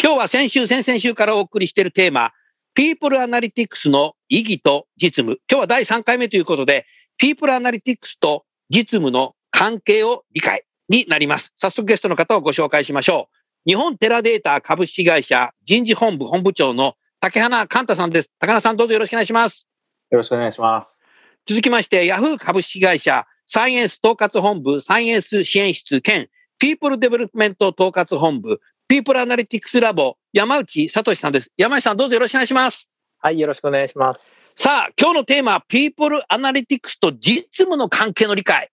今日は先週先々週からお送りしているテーマピープルアナリティクスの意義と実務。今日は第3回目ということで、ピープルアナリティクスと実務の関係を理解になります。早速ゲストの方をご紹介しましょう。日本テラデータ株式会社人事本部本部長の竹花寛太さんです。竹花さんどうぞよろしくお願いします。よろしくお願いします。続きまして、ヤフー株式会社サイエンス統括本部サイエンス支援室兼ピープルデベロップメント統括本部ピープルアナリティクスラボ、山内聡さんです。山内さん、どうぞよろしくお願いします。はい、よろしくお願いします。さあ、今日のテーマは、ピープルアナリティクスと実務の関係の理解。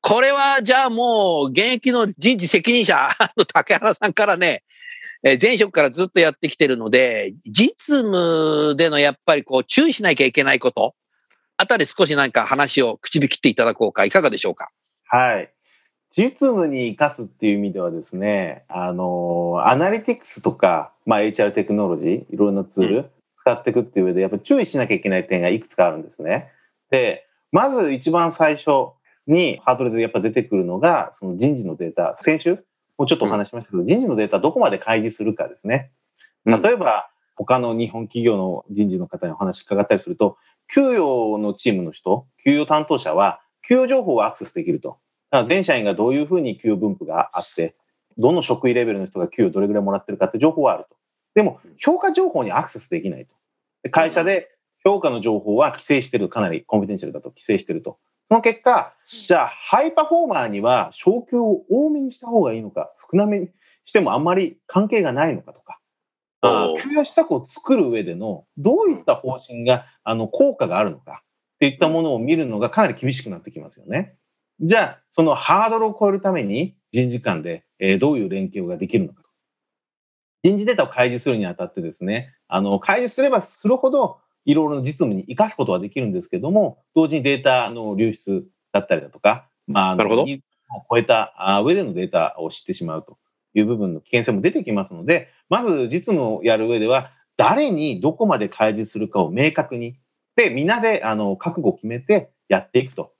これは、じゃあもう、現役の人事責任者の 竹原さんからね、え前職からずっとやってきてるので、実務でのやっぱりこう、注意しなきゃいけないこと、あたり少し何か話を口火切っていただこうか、いかがでしょうか？はい。実務に生かすっていう意味ではですね、あの、アナリティクスとか、まあ、HR テクノロジー、いろんなツール使っていくっていう上で、やっぱ注意しなきゃいけない点がいくつかあるんですね。で、まず一番最初にハードルでやっぱ出てくるのが、その人事のデータ、先週もうちょっとお話しましたけど、人事のデータどこまで開示するかですね。例えば、他の日本企業の人事の方にお話伺ったりすると、給与のチームの人、給与担当者は、給与情報をアクセスできると。全社員がどういうふうに給与分布があって、どの職位レベルの人が給与どれぐらいもらってるかって情報はあると。でも、評価情報にアクセスできないと。会社で評価の情報は規制してる、かなりコンフィデンシャルだと規制してると。その結果、じゃあ、ハイパフォーマーには昇給を多めにした方がいいのか、少なめにしてもあんまり関係がないのかとか、給与施策を作る上でのどういった方針があの効果があるのかっていったものを見るのがかなり厳しくなってきますよね。じゃあ、そのハードルを超えるために人事間で、えどういう連携ができるのかと。人事データを開示するにあたってですね、あの、開示すればするほど、いろいろな実務に生かすことはできるんですけども、同時にデータの流出だったりだとか、まあ、なるほど。を超えた上でのデータを知ってしまうという部分の危険性も出てきますので、まず実務をやる上では、誰にどこまで開示するかを明確に、で、みんなであの覚悟を決めてやっていくと。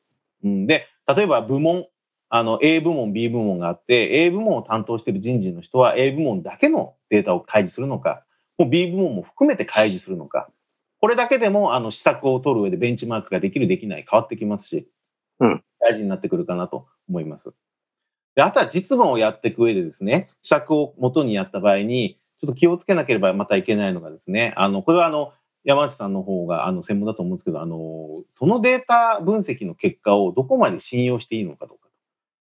うん、で、例えば部門、あの A 部門、B 部門があって、A 部門を担当している人事の人は A 部門だけのデータを開示するのか、もう B 部門も含めて開示するのか、これだけでもあの施策を取る上でベンチマークができる、できない変わってきますし、うん、大事になってくるかなと思います。であとは実務をやっていく上でですね、施策を元にやった場合に、ちょっと気をつけなければまたいけないのがですね、あの、これはあの、山内さんの方があの専門だと思うんですけど、あの、そのデータ分析の結果をどこまで信用していいのかどうか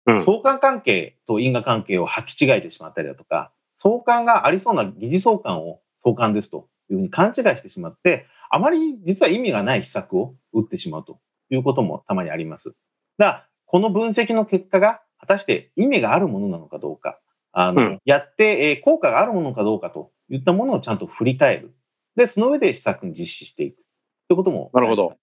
と。うん、相関関係と因果関係を履き違えてしまったりだとか、相関がありそうな疑似相関を相関ですというふうに勘違いしてしまって、あまり実は意味がない施策を打ってしまうということもたまにあります。だから、この分析の結果が果たして意味があるものなのかどうか、あの、うん、やって、え効果があるものかどうかといったものをちゃんと振り返る。で、その上で施策に実施していくということも。なるほど。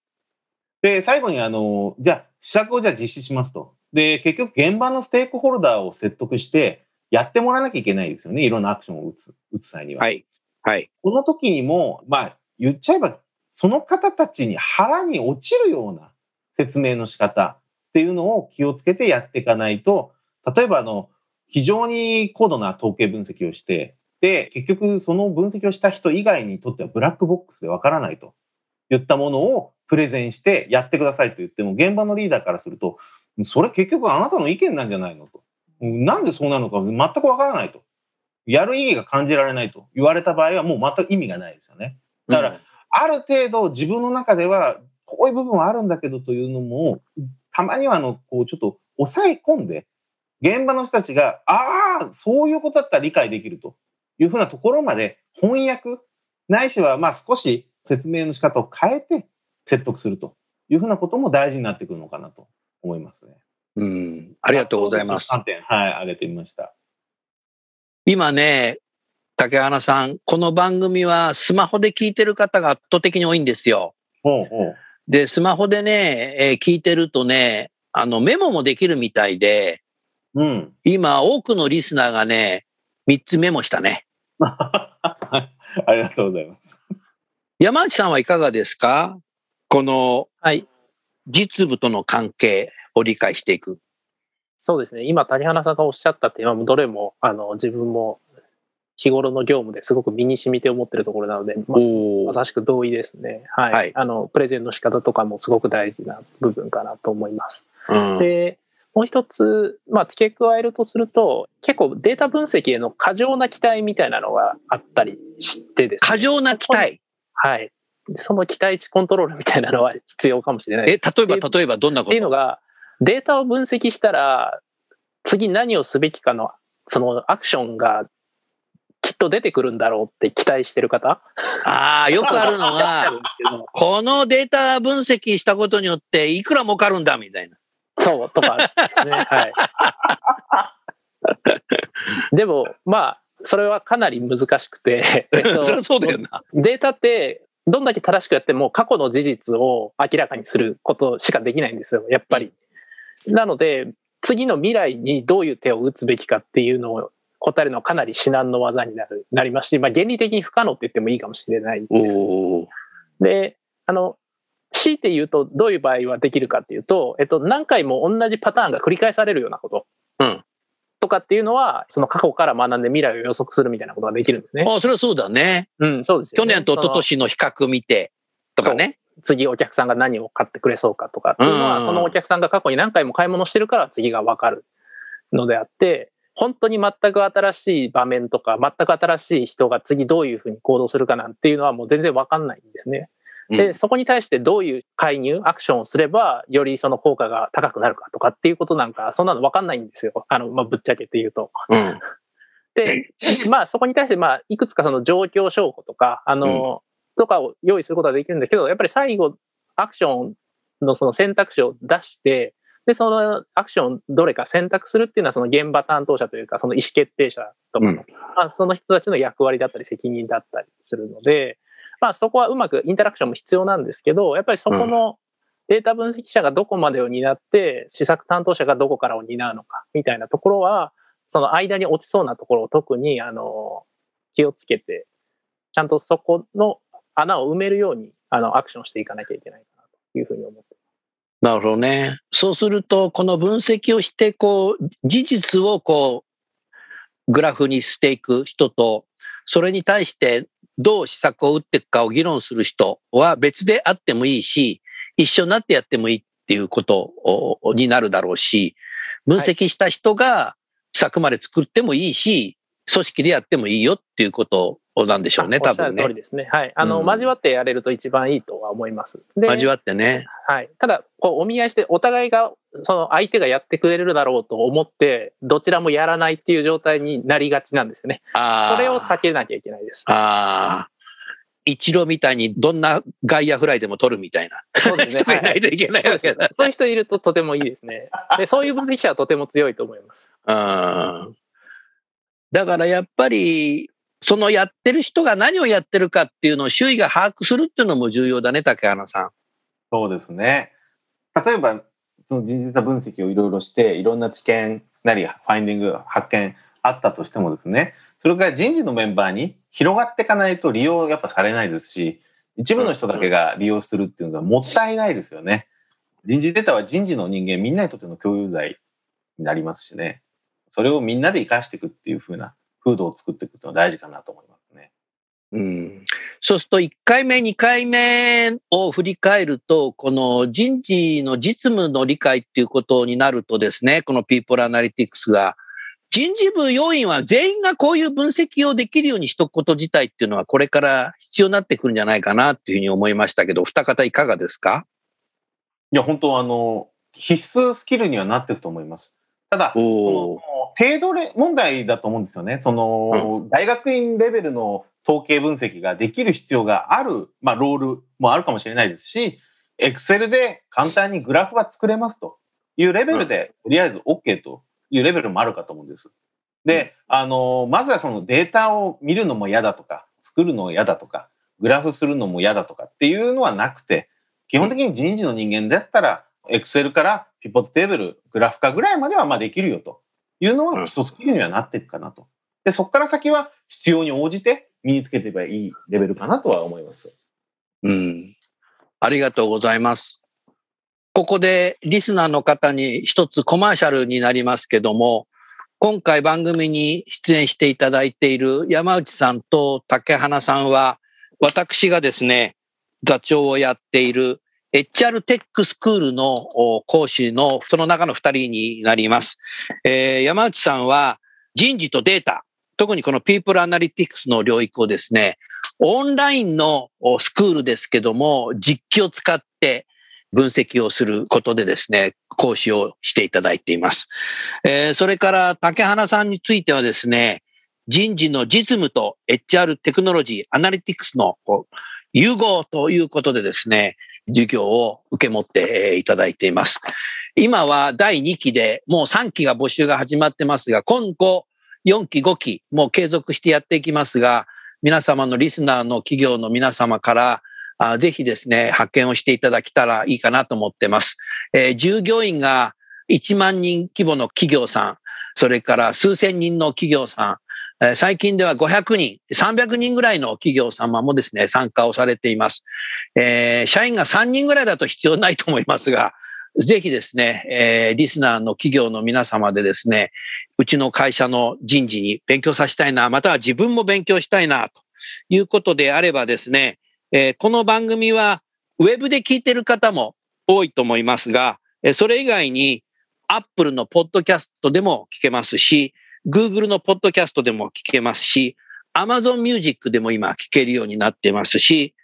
で、最後に、あの、じゃあ、施策をじゃあ実施しますと。で、結局、現場のステークホルダーを説得して、やってもらわなきゃいけないですよね。いろんなアクションを打つ、打つ際には。はい。はい。この時にも、まあ、言っちゃえば、その方たちに腹に落ちるような説明の仕方っていうのを気をつけてやっていかないと、例えば、あの、非常に高度な統計分析をして、で、結局その分析をした人以外にとってはブラックボックスでわからないと言ったものをプレゼンしてやってくださいと言っても、現場のリーダーからすると、それ結局あなたの意見なんじゃないのと。なんでそうなのか全くわからないと。やる意義が感じられないと言われた場合はもう全く意味がないですよね。だから、ある程度自分の中ではこういう部分はあるんだけどというのも、たまにはあの、こう、ちょっと抑え込んで、現場の人たちが、ああ、そういうことだったら理解できるというふうなところまで翻訳、ないしはまあ少し説明の仕方を変えて説得するというふうなことも大事になってくるのかなと思いますね。うん。ありがとうございます。3点、はい、挙げてみました。今ね、竹花さん、この番組はスマホで聞いてる方が圧倒的に多いんですよ。ほうほう。で、スマホでね、えー聞いてるとね、あの、メモもできるみたいで、うん。今、多くのリスナーがね、3つメモしたね。ありがとうございます。山内さんはいかがですか？このはい。実務との関係を理解していく。そうですね。今、谷原さんがおっしゃったテーマもどれも、あの、自分も日頃の業務ですごく身に染みて思ってるところなので、まおまさしく同意ですね。はい。はいあの、プレゼンの仕方とかもすごく大事な部分かなと思います。うん、で、もう一つ、まあ、付け加えるとすると、結構データ分析への過剰な期待みたいなのがあったりしてですね。過剰な期待。はい。その期待値コントロールみたいなのは必要かもしれないえ、です。例えば、例えばどんなこと？っていうのが、データを分析したら、次何をすべきかの、そのアクションがきっと出てくるんだろうって期待してる方ああ、よくあるのいら っしゃるがん、ですけどこのデータ分析したことによっていくら儲かるんだみたいな。そう、とかですね。はい。でも、まあ、それはかなり難しくて。データって、どんだけ正しくやっても過去の事実を明らかにすることしかできないんですよ、やっぱり。なので、次の未来にどういう手を打つべきかっていうのを答えるのはかなり至難の技になるなりますし、まあ、原理的に不可能って言ってもいいかもしれないです。で、あの、強いて言うとどういう場合はできるかっていうと、えっと、何回も同じパターンが繰り返されるようなこと。うんとかっていうのは、その過去から学んで未来を予測するみたいなことができるんですね。あそれはそうだね。うん、そうですよね。去年と一昨年の比較見てとかね。次お客さんが何を買ってくれそうかとかっていうのは、うんそのお客さんが過去に何回も買い物してるから次が分かるのであって、本当に全く新しい場面とか、全く新しい人が次どういうふうに行動するかなんていうのはもう全然分かんないんですね。で、うんそこに対してどういう介入、アクションをすれば、よりその効果が高くなるかとかっていうことなんか、そんなの分かんないんですよ。あの、まあ、ぶっちゃけて言うと。うん。で、まあそこに対して、まあいくつかその状況証拠とか、あの、とかを用意することはできるんだけど、やっぱり最後、アクションのその選択肢を出して、で、そのアクションどれか選択するっていうのはその現場担当者というか、その意思決定者とかの、うんまあ、その人たちの役割だったり責任だったりするので、まあそこはうまくインタラクションも必要なんですけど、やっぱりそこのデータ分析者がどこまでを担って、施策担当者がどこからを担うのかみたいなところは、その間に落ちそうなところを特にあの気をつけて、ちゃんとそこの穴を埋めるようにあのアクションしていかなきゃいけないかなというふうに思ってなるほどね。そうすると、この分析をして、こう、事実をこう、グラフにしていく人と、それに対してどう施策を打っていくかを議論する人は別であってもいいし、一緒になってやってもいいっていうことになるだろうし、分析した人が施策まで作ってもいいし、組織でやってもいいよっていうことなんでしょうね、多分ねあおっしゃる通り。ですね。はい。あの、うん交わってやれると一番いいとは思います。で交わってね。はい。ただ、こう、お見合いして、お互いが、その相手がやってくれるだろうと思って、どちらもやらないっていう状態になりがちなんですよね。あーそれを避けなきゃいけないです。ああ。一郎みたいにどんな外野フライでも取るみたいなそうですね。ないといけないそうですわけだ。そういう人いるととてもいいですね。で、そういう分析者はとても強いと思います。うんだからやっぱり、そのやってる人が何をやってるかっていうのを周囲が把握するっていうのも重要だね、竹花さん。そうですね。例えば、その人事データ分析をいろいろして、いろんな知見なり、ファインディング、発見あったとしてもですね、それが人事のメンバーに広がっていかないと利用やっぱされないですし、一部の人だけが利用するっていうのがもったいないですよね。人事データは人事の人間みんなにとっての共有財になりますしね。それをみんなで活かしていくっていう風な風土を作っていくっていうのは大事かなと思いますね。うん、そうすると1回目、2回目を振り返ると、この人事の実務の理解っていうことになるとですね、このピーポルアナリティクスが、人事部要員は全員がこういう分析をできるようにしとくこと自体っていうのはこれから必要になってくるんじゃないかなっていうふうに思いましたけど、二方いかがですか？いや、本当あの、必須スキルにはなってると思います。ただ、そおの程度れ問題だと思うんですよね。その、大学院レベルの統計分析ができる必要がある、まあ、ロールもあるかもしれないですし、Excel で簡単にグラフが作れますというレベルで、とりあえず OK というレベルもあるかと思うんです。で、あの、まずはそのデータを見るのも嫌だとか、作るのも嫌だとか、グラフするのも嫌だとかっていうのはなくて、基本的に人事の人間だったら、Excel からピボットテーブル、グラフ化ぐらいまではまあできるよというのは基礎スキルにはなっていくかなと。で、そこから先は必要に応じて身につけていけばいいレベルかなとは思います。うん。ありがとうございます。ここでリスナーの方に一つコマーシャルになりますけども、今回番組に出演していただいている山内さんと竹花さんは、私がですね、座長をやっている HR テックスクールの講師のその中の二人になります。えー山内さんは人事とデータ、特にこの People Analytics の領域をですね、オンラインのスクールですけども、実機を使って分析をすることでですね、講師をしていただいています。えーそれから竹花さんについてはですね、人事の実務と HR テクノロジー、アナリティクスの融合ということでですね、授業を受け持っていただいています。今は第2期でもう3期が募集が始まってますが、今後4期、5期もう継続してやっていきますが、皆様のリスナーの企業の皆様から、あぜひですね、発見をしていただけたらいいかなと思ってます。えー従業員が1万人規模の企業さん、それから数千人の企業さん、最近では500人、300人ぐらいの企業様もですね、参加をされています。えー社員が3人ぐらいだと必要ないと思いますが、ぜひですね、えーリスナーの企業の皆様でですね、うちの会社の人事に勉強させたいな、または自分も勉強したいな、ということであればですね、えーこの番組はウェブで聞いてる方も多いと思いますが、それ以外に Apple のポッドキャストでも聞けますし、Google のポッドキャストでも聞けますし、Amazon Music でも今聞けるようになってますし、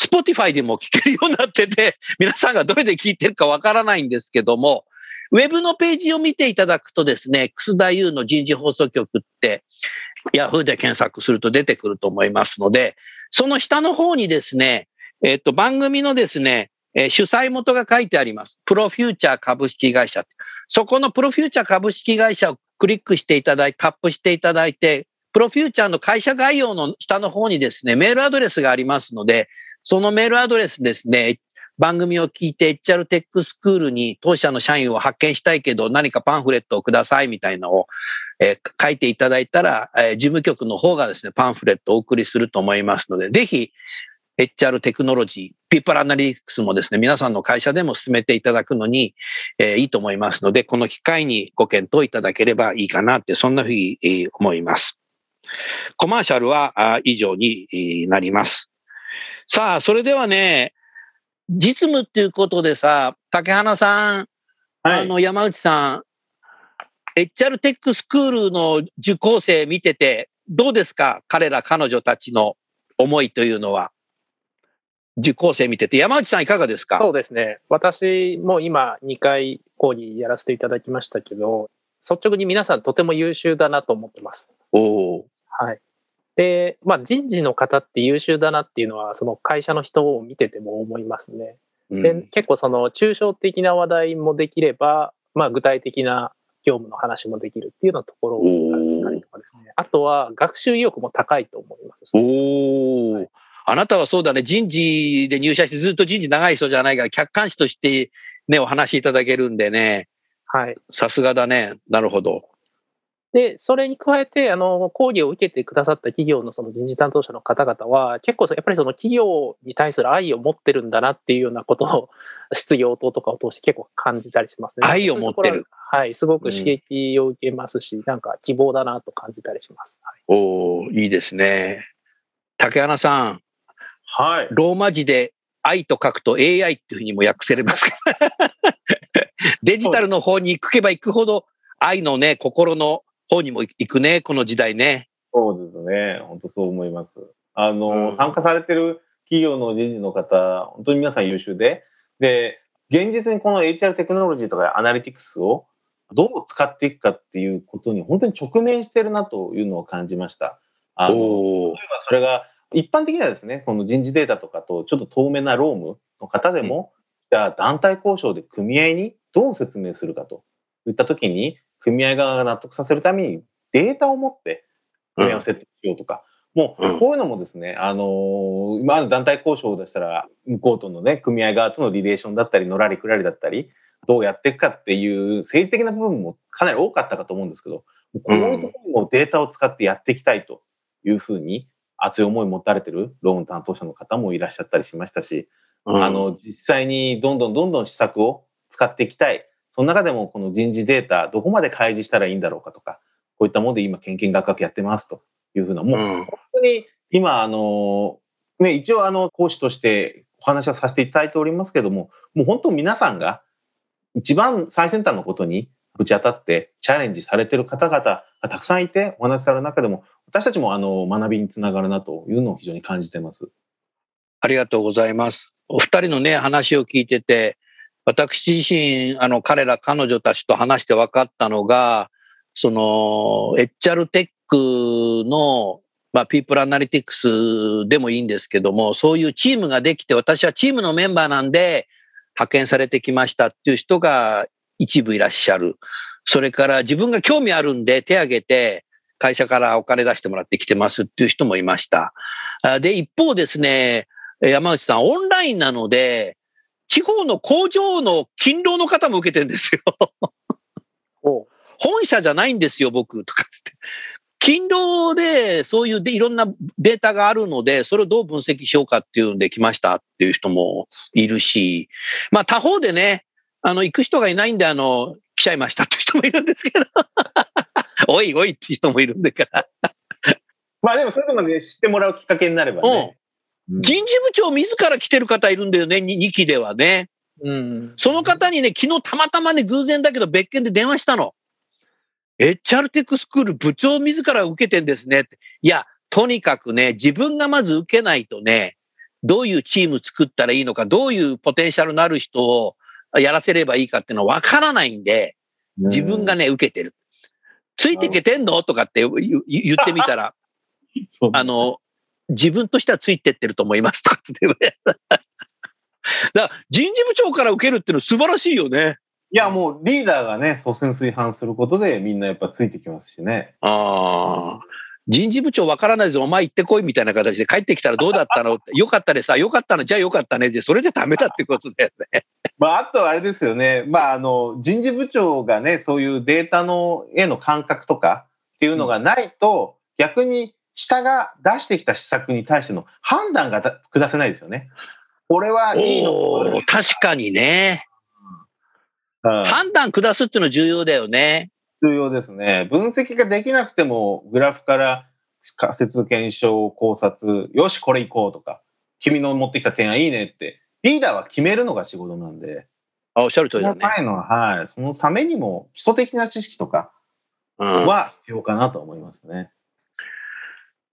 Spotify でも聞けるようになってて、皆さんがどれで聞いてるかわからないんですけども、ウェブのページを見ていただくとですね、楠田優の人事放送局って、Yahoo で検索すると出てくると思いますので、その下の方にですね、えっ、と、番組のですね、え主催元が書いてあります。プロフューチャー株式会社。そこのプロフューチャー株式会社をクリックしていただいて、タップしていただいて、プロフューチャーの会社概要の下の方にですね、メールアドレスがありますので、そのメールアドレスですね、番組を聞いて HR テックスクールに当社の社員を派遣したいけど何かパンフレットをくださいみたいなのを、えー書いていただいたら、えー事務局の方がですね、パンフレットをお送りすると思いますので、ぜひ HR テクノロジー、ピープルアナリティクスもですね、皆さんの会社でも進めていただくのに、えーいいと思いますので、この機会にご検討いただければいいかなって、そんなふうにえー思います。コマーシャルはあ以上にえーなります。さあ、それではね、実務っていうことでさ、竹花さん、はい。あの、山内さん、HR テックスクールの受講生見てて、どうですか？彼ら、彼女たちの思いというのは。受講生見てて、山内さんいかがですか？そうですね。私も今2回講義やらせていただきましたけど、率直に皆さんとても優秀だなと思ってます。おおはい。で、まあ人事の方って優秀だなっていうのは、その会社の人を見てても思いますね。ー、でうん結構その抽象的な話題もできれば、まあ具体的な業務の話もできるっていうようなところがあったりとかですね。あとは学習意欲も高いと思います。おお、あなたはそうだね、人事で入社してずっと人事長い人じゃないから、客観視としてね、お話しいただけるんでね、はい。さすがだね。なるほど。で、それに加えて、あの、講義を受けてくださった企業のその人事担当者の方々は、結構やっぱりその企業に対する愛を持ってるんだなっていうようなことを、質疑応答とかを通して結構感じたりしますね。愛を持ってるははい、すごく刺激を受けますし、なんか希望だなと感じたりします。はいおおいいですね。竹花さん、はい。ローマ字で愛と書くと AI っていうふうにも訳せれますか デジタルの方に行けば行くほど愛のね、心の方にも行くね、この時代ね。そうですね。本当そう思います。あの、うん参加されてる企業の人事の方、本当に皆さん優秀で、で、現実にこの HR テクノロジーとかアナリティクスをどう使っていくかっていうことに本当に直面してるなというのを感じました。あの例えばそれが一般的にはですね、この人事データとかとちょっと透明なロームの方でも、じゃあ団体交渉で組合にどう説明するかといったときに、組合側が納得させるためにデータを持って組合を設定しようとか、もうこういうのもですね、あのー、今まで団体交渉を出したら、向こうとのね、組合側とのリレーションだったり、のらりくらりだったり、どうやっていくかっていう政治的な部分もかなり多かったかと思うんですけど、こういうところもデータを使ってやっていきたいというふうに熱い思いを持たれてるローン担当者の方もいらっしゃったりしましたし、うん、あの、実際にどんどんどんどん施策を使っていきたい。その中でもこの人事データ、どこまで開示したらいいんだろうかとか、こういったもので今、研究学学やってますというふうな、もう本当に今、あの、ね、一応あの、講師としてお話はさせていただいておりますけども、もう本当皆さんが一番最先端のことにぶち当たってチャレンジされてる方々がたくさんいてお話しされる中でも私たちもあの学びにつながるなというのを非常に感じてます。ありがとうございます。お二人のね話を聞いてて私自身あの彼ら彼女たちと話して分かったのがその HR テックのまあ、ピープルアナリティクスでもいいんですけども、そういうチームができて、私はチームのメンバーなんで、派遣されてきましたっていう人が一部いらっしゃる。それから自分が興味あるんで手挙げて会社からお金出してもらってきてますっていう人もいました。で、一方ですね、山内さん、オンラインなので、地方の工場の勤労の方も受けてるんですよ。本社じゃないんですよ、僕、とかつって。勤労でそういうでいろんなデータがあるので、それをどう分析しようかっていうんで来ましたっていう人もいるし、まあ他方でね、あの、行く人がいないんで、あの、来ちゃいましたって人もいるんですけど、おいおいって人もいるんだから。まあでもそういうので知ってもらうきっかけになればね。うん、人事部長自ら来てる方いるんだよね、2期ではね。うん、その方にね、昨日たまたまね、偶然だけど別件で電話したの。HR テックスクール部長自ら受けてんですねって。いや、とにかくね、自分がまず受けないとね、どういうチーム作ったらいいのか、どういうポテンシャルのある人をやらせればいいかっていうのは分からないんで、自分がね、受けてる。ついてけてんの？とかって言ってみたら、あの、自分としてはついてってると思いますとかって言って。だから人事部長から受けるっていうの素晴らしいよね。いや、もうリーダーがね、率先垂範することでみんなやっぱついてきますしね。ああ。人事部長わからないぞ、お前行ってこいみたいな形で帰ってきたらどうだったの？よかったねさ、よかったの、じゃあよかったねで、それじゃダメだってことだよね。まあ、あとあれですよね。まあ、あの、人事部長がね、そういうデータの、への感覚とかっていうのがないと、うん、逆に下が出してきた施策に対しての判断が下せないですよね。これはいいの確かにね。判断下すっていうのは重要だよね。重要ですね。分析ができなくても、グラフから仮説検証、考察、よし、これ行こうとか、君の持ってきた点はいいねって、リーダーは決めるのが仕事なんで。あ、おっしゃる通りだね。そのはい。そのためにも、基礎的な知識とかは必要かなと思いますね。うん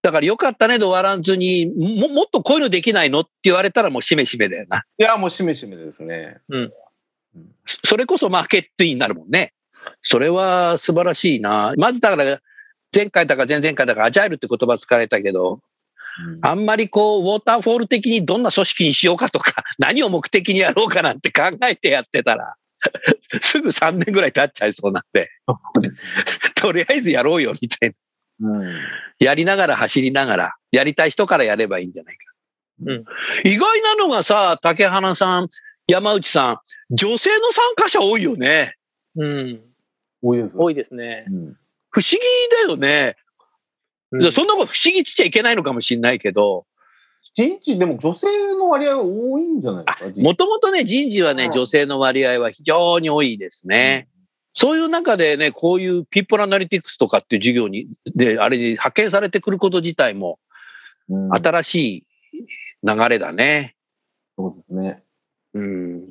だからよかったねと終わらずにも、もっとこういうのできないのって言われたらもうしめしめだよな。いや、もうしめしめですね。うん。それこそマーケットインになるもんね。それは素晴らしいな。まずだから、前回だか前々回だかアジャイルって言葉使われたけど、うん、あんまりこう、ウォーターフォール的にどんな組織にしようかとか、何を目的にやろうかなんて考えてやってたら、すぐ3年ぐらい経っちゃいそうなんで、でね、とりあえずやろうよみたいな、うん。やりながら走りながら、やりたい人からやればいいんじゃないか。うん、意外なのがさ、竹花さん、山内さん、女性の参加者多いよね。うん。多いです。多いですね。うん、不思議だよね。うん、そんなこと不思議っちゃいけないのかもしれないけど。人事でも女性の割合は多いんじゃないですか？もともとね、人事はね、女性の割合は非常に多いですね。うん、そういう中でね、こういうピープルアナリティクスとかっていう授業に、で、あれに派遣されてくること自体も、新しい流れだね。そうですね。うん、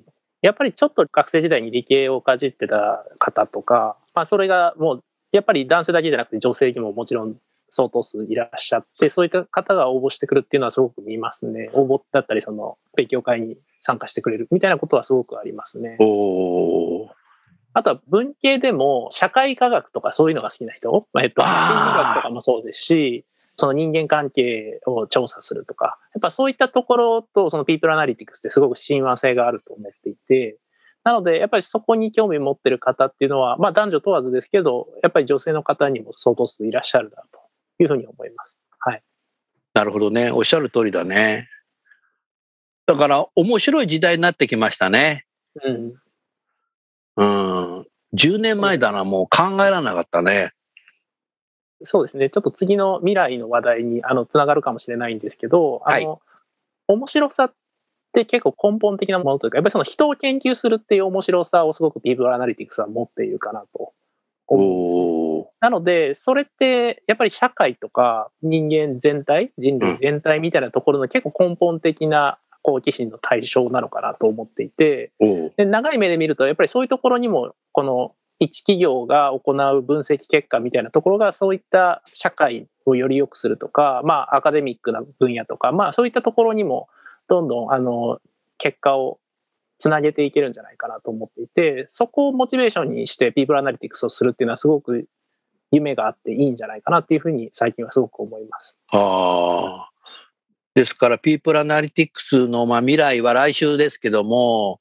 やっぱりちょっと学生時代に理系をかじってた方とか、まあ、それがもうやっぱり男性だけじゃなくて女性にももちろん相当数いらっしゃってそういった方が応募してくるっていうのはすごく見ますね応募だったりその勉強会に参加してくれるみたいなことはすごくありますね。おーあとは文系でも社会科学とかそういうのが好きな人、まあえっと、心理学とかもそうですし、その人間関係を調査するとか、やっぱそういったところとそのピープルアナリティクスってすごく親和性があると思っていて、なのでやっぱりそこに興味を持ってる方っていうのは、まあ男女問わずですけど、やっぱり女性の方にも相当数いらっしゃるだろうというふうに思います。はい。なるほどね。おっしゃる通りだね。だから、面白い時代になってきましたね。うん。うん。10年前だな、もう考えられなかったね。そうですね。ちょっと次の未来の話題にあのつながるかもしれないんですけど、あの、面白さって結構根本的なものというか、やっぱりその人を研究するっていう面白さをすごくピープルアナリティクスは持っているかなと思うんですね。なので、それってやっぱり社会とか人間全体、人類全体みたいなところの結構根本的な好奇心の対象なのかなと思っていて、で長い目で見るとやっぱりそういうところにもこの一企業が行う分析結果みたいなところがそういった社会をより良くするとか、まあ、アカデミックな分野とか、まあ、そういったところにもどんどんあの結果をつなげていけるんじゃないかなと思っていてそこをモチベーションにしてピープルアナリティクスをするっていうのはすごく夢があっていいんじゃないかなっていうふうに最近はすごく思います。ああ。ですから、ピープルアナリティクスの、まあ、未来は来週ですけども、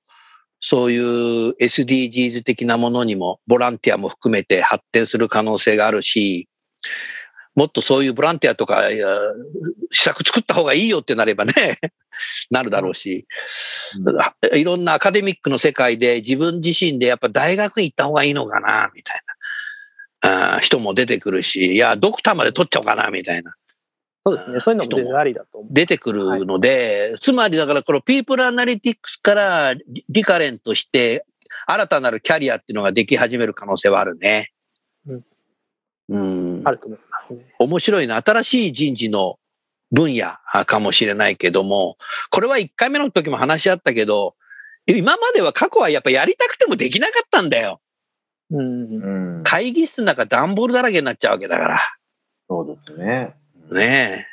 そういう SDGs 的なものにも、ボランティアも含めて発展する可能性があるし、もっとそういうボランティアとか、施策作った方がいいよってなればね、なるだろうし、いろんなアカデミックの世界で自分自身でやっぱ大学に行った方がいいのかな、みたいな、人も出てくるし、いや、ドクターまで取っちゃおうかな、みたいな。そうですね。そういうのも全然ありだと思う。出てくるので、つまりだからこのピープルアナリティクスからリリカレントして新たなるキャリアっていうのができ始める可能性はあるね。うんあ。ると思いますね。面白いな。新しい人事の分野かもしれないけども、これは1回目の時も話し合ったけど、今までは過去はやっぱやりたくてもできなかったんだよ。うん。うん、会議室の中段ボールだらけになっちゃうわけだから。そうですね。ね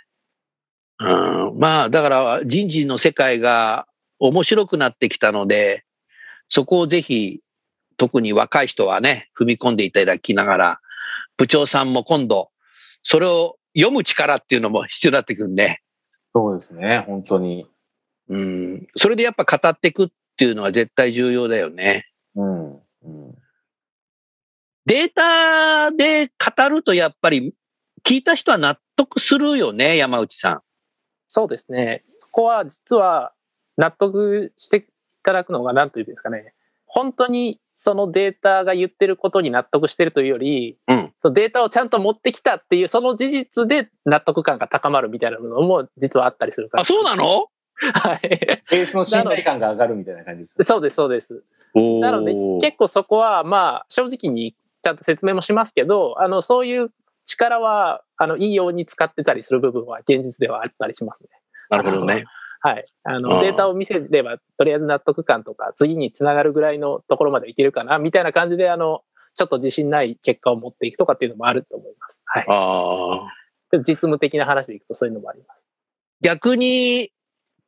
え。うん、まあ、だから人事の世界が面白くなってきたので、そこをぜひ、特に若い人はね、踏み込んでいただきながら、部長さんも今度、それを読む力っていうのも必要になってくるね。そうですね、本当に。うん。それでやっぱ語っていくっていうのは絶対重要だよね。うん。うん、データで語るとやっぱり聞いた人は納得するよね、山内さん。そうですね。ここは実は納得していただくのが何というんですかね。本当にそのデータが言ってることに納得してるというより、うんそのデータをちゃんと持ってきたっていうその事実で納得感が高まるみたいなのも実はあったりするから。あ、そうなの？はい。ベースの信頼感が上がるみたいな感じですか？そうです、そうです。なので結構そこはまあ正直にちゃんと説明もしますけど、あのそういう力はあのいいように使ってたりする部分は現実ではあったりしますね。なるほどね。はい。ああの、ーデータを見せれば、とりあえず納得感とか、次につながるぐらいのところまでいけるかな、みたいな感じで、あの、ちょっと自信ない結果を持っていくとかっていうのもあると思います。はい。ああ。実務的な話でいくとそういうのもあります。逆に、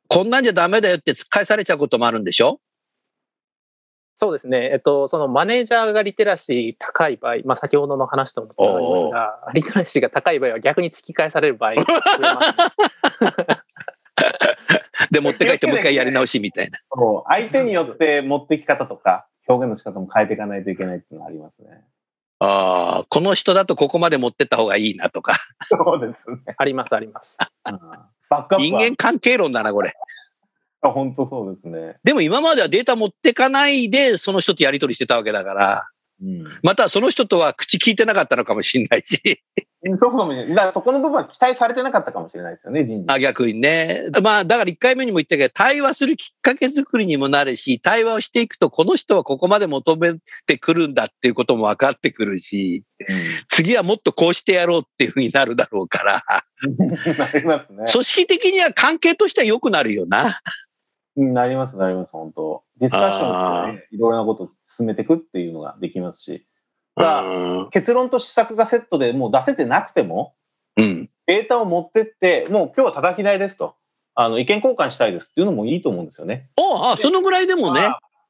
こんなんじゃダメだよって突っ返されちゃうこともあるんでしょ？そうですね。えっと、そのマネージャーがリテラシー高い場合、まあ先ほどの話ともつながりますが、リテラシーが高い場合は逆に突き返される場合 で、持って帰ってもう一回やり直しみたいな。そう相手によって持ってき方とか、表現の仕方も変えていかないといけないっていうのはありますね。ああ、この人だとここまで持ってった方がいいなとか。そうですね。あります、あります。うんバックアッ人間関係論だな、これ。あ本当そうですね。でも今まではデータ持ってかないで、その人とやり取りしてたわけだから、うん、またその人とは口聞いてなかったのかもしれないし、そうかもしれない。だからそこの部分は期待されてなかったかもしれないですよね、人事。あ逆にね。まあ、だから1回目にも言ったけど、対話するきっかけ作りにもなるし、対話をしていくと、この人はここまで求めてくるんだっていうことも分かってくるし、次はもっとこうしてやろうっていうふうになるだろうから、う んなりますね。組織的には関係としては良くなるよな。うんなります、なります、本当。ディスカッションしてね、いろいろなことを進めていくっていうのができますし、結論と施策がセットでもう出せてなくても、うん。データを持ってって、もう今日は叩き台ですと。あの意見交換したいですっていうのもいいと思うんですよね。おあ、そのぐらいでもね。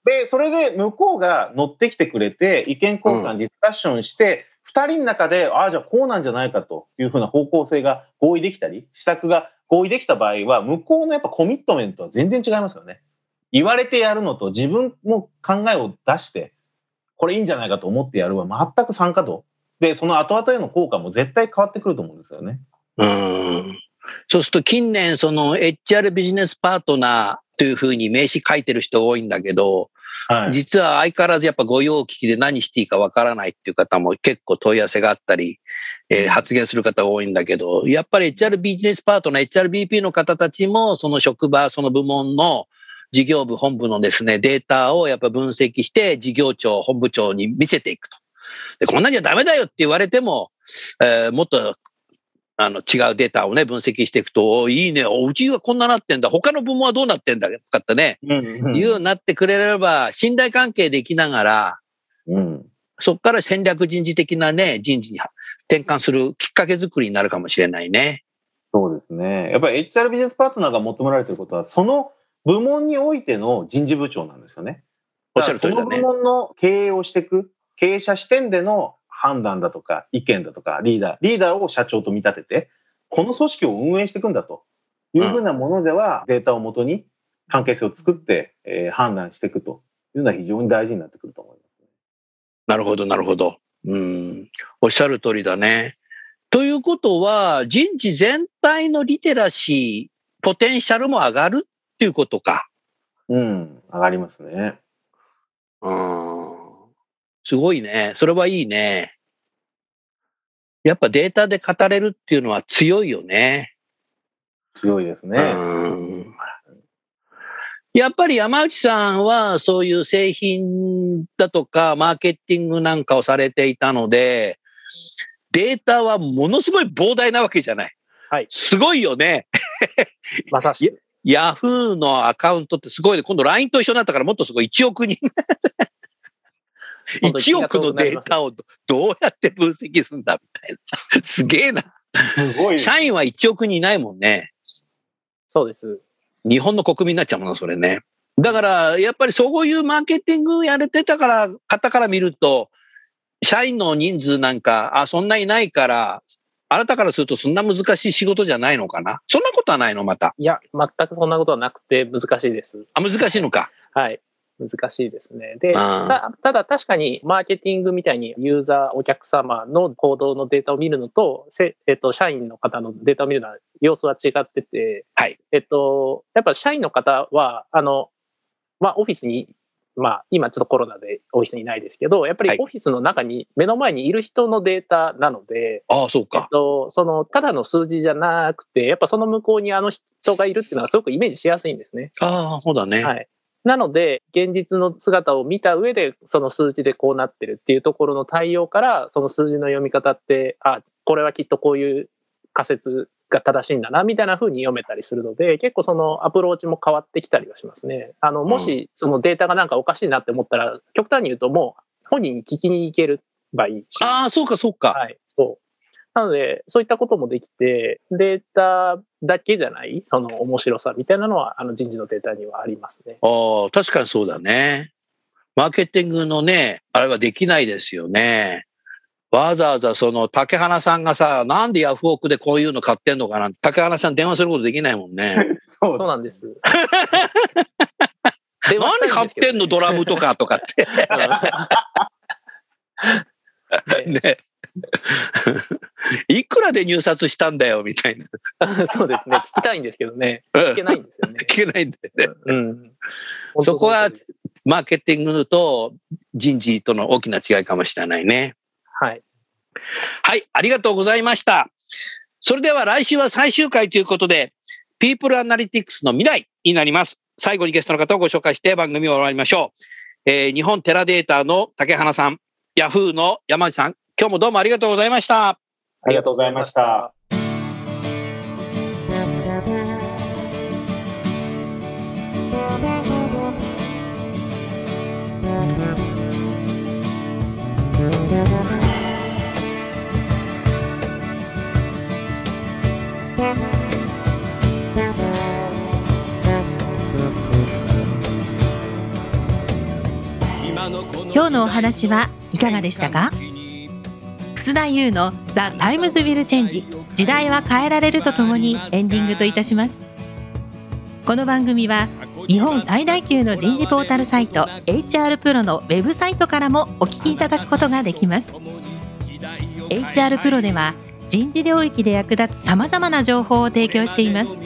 で、それで向こうが乗ってきてくれて、意見交換、ディスカッションして、二人の中で、ああ、じゃあこうなんじゃないかというふうな方向性が合意できたり、施策が合意できた場合は、向こうのやっぱコミットメントは全然違いますよね。言われてやるのと自分も考えを出して、これいいんじゃないかと思ってやるは全く参加度。で、その後々への効果も絶対変わってくると思うんですよね。うん。そうすると近年、その HR ビジネスパートナーというふうに名刺書いてる人が多いんだけど、はい。実は相変わらずやっぱ御用聞きで何していいかわからないっていう方も結構問い合わせがあったり、えー発言する方が多いんだけど、やっぱり HR ビジネスパートナー、HRBP の方たちもその職場、その部門の事業部、本部のですね、データをやっぱ分析して事業長、本部長に見せていくと。で、こんなんじゃダメだよって言われても、えーもっとあの違うデータをね、分析していくと、おいいね、おうちはこんななってんだ、他の部門はどうなってんだとかってね、うんいうようになってくれれば、信頼関係できながら、うん。そこから戦略人事的なね、人事に転換するきっかけ作りになるかもしれないね。そうですね。やっぱり HR ビジネスパートナーが求められていることは、その部門においての人事部長なんですよね。おっしゃる通りだねその部。門の経営をしていく、経営者視点での判断だとか、意見だとか、リーダー、リーダーを社長と見立てて、この組織を運営していくんだというふうなものでは、データをもとに関係性を作って、えー判断していくというのは非常に大事になってくると思いますね。なるほど、なるほど。うん。おっしゃる通りだね。ということは、人事全体のリテラシー、ポテンシャルも上がるっていうことか。うん、上がりますね。うん。すごいね。それはいいね。やっぱデータで語れるっていうのは強いよね。強いですね。うんやっぱり山内さんはそういう製品だとかマーケティングなんかをされていたので、データはものすごい膨大なわけじゃない。はいすごいよね。まさしく。ヤフーのアカウントってすごいね。今度 LINE と一緒になったからもっとすごい1億人。本当に1億のデータをどどうやって分析するんだみたいな。すげえな。すごい社員は1億人いないもんね。そうです。日本の国民になっちゃうもんな、それね。だから、やっぱりそういうマーケティングやれてたから、方から見ると、社員の人数なんか、あ、そんないないから、あなたからするとそんな難しい仕事じゃないのかなそんなことはないのまた。いや、全くそんなことはなくて難しいです。あ、難しいのか。はい。難しいですね。で、あたただ確かにマーケティングみたいにユーザー、お客様の行動のデータを見るのと、せえっと、社員の方のデータを見るのは様子は違ってて、はい。えっと、やっぱ社員の方は、あの、まあ、オフィスに、まあ、今ちょっとコロナでオフィスにいないですけど、やっぱはいりオフィスの中に、目の前にいる人のデータなので、ああ、そうえっか。と、その、ただの数字じゃなくて、やっぱその向こうにあの人がいるっていうのはすごくイメージしやすいんですね。ああ、そうだね。はい。なので、現実の姿を見た上で、その数字でこうなってるっていうところの対応から、その数字の読み方って、あ、これはきっとこういう仮説が正しいんだな、みたいな風に読めたりするので、結構そのアプローチも変わってきたりはしますね。あの、もしそのデータがなんかおかしいなって思ったら、極端に言うともう本人に聞きに行ければいいし。ああ、そうか、そうか。はい、そう。なので、そういったこともできて、データだけじゃない、その面白さみたいなのは、あの人事のデータにはありますね。ああ、確かにそうだね。マーケティングのね、あれはできないですよね。わざわざその竹花さんがさ、なんでヤフオクでこういうの買ってんのかな竹花さん電話することできないもんね。そうそうなんです。何買ってんの？ドラムとかとかって。ねね。いくらで入札したんだよみたいな。そうですね。聞きたいんですけどね。聞けないんですよね。聞けないんだよね。うん。そこはマーケティングと人事との大きな違いかもしれないね。はい。はい、ありがとうございました。それでは来週は最終回ということで、People Analytics の未来になります。最後にゲストの方をご紹介して番組を終わりましょう。えー日本テラデータの竹花さん、ヤフーの山内さん、今日もどうもありがとうございました。ありがとうございました。今日のお話はいかがでしたか？楠田優の「 The Times Will Change。時代は変えられる」とともにエンディングといたします。この番組は日本最大級の人事ポータルサイト HR プロのウェブサイトからもお聞きいただくことができます。HR プロでは人事領域で役立つさまざまな情報を提供しています。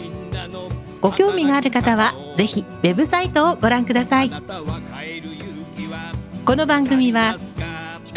ご興味がある方はぜひウェブサイトをご覧ください。この番組は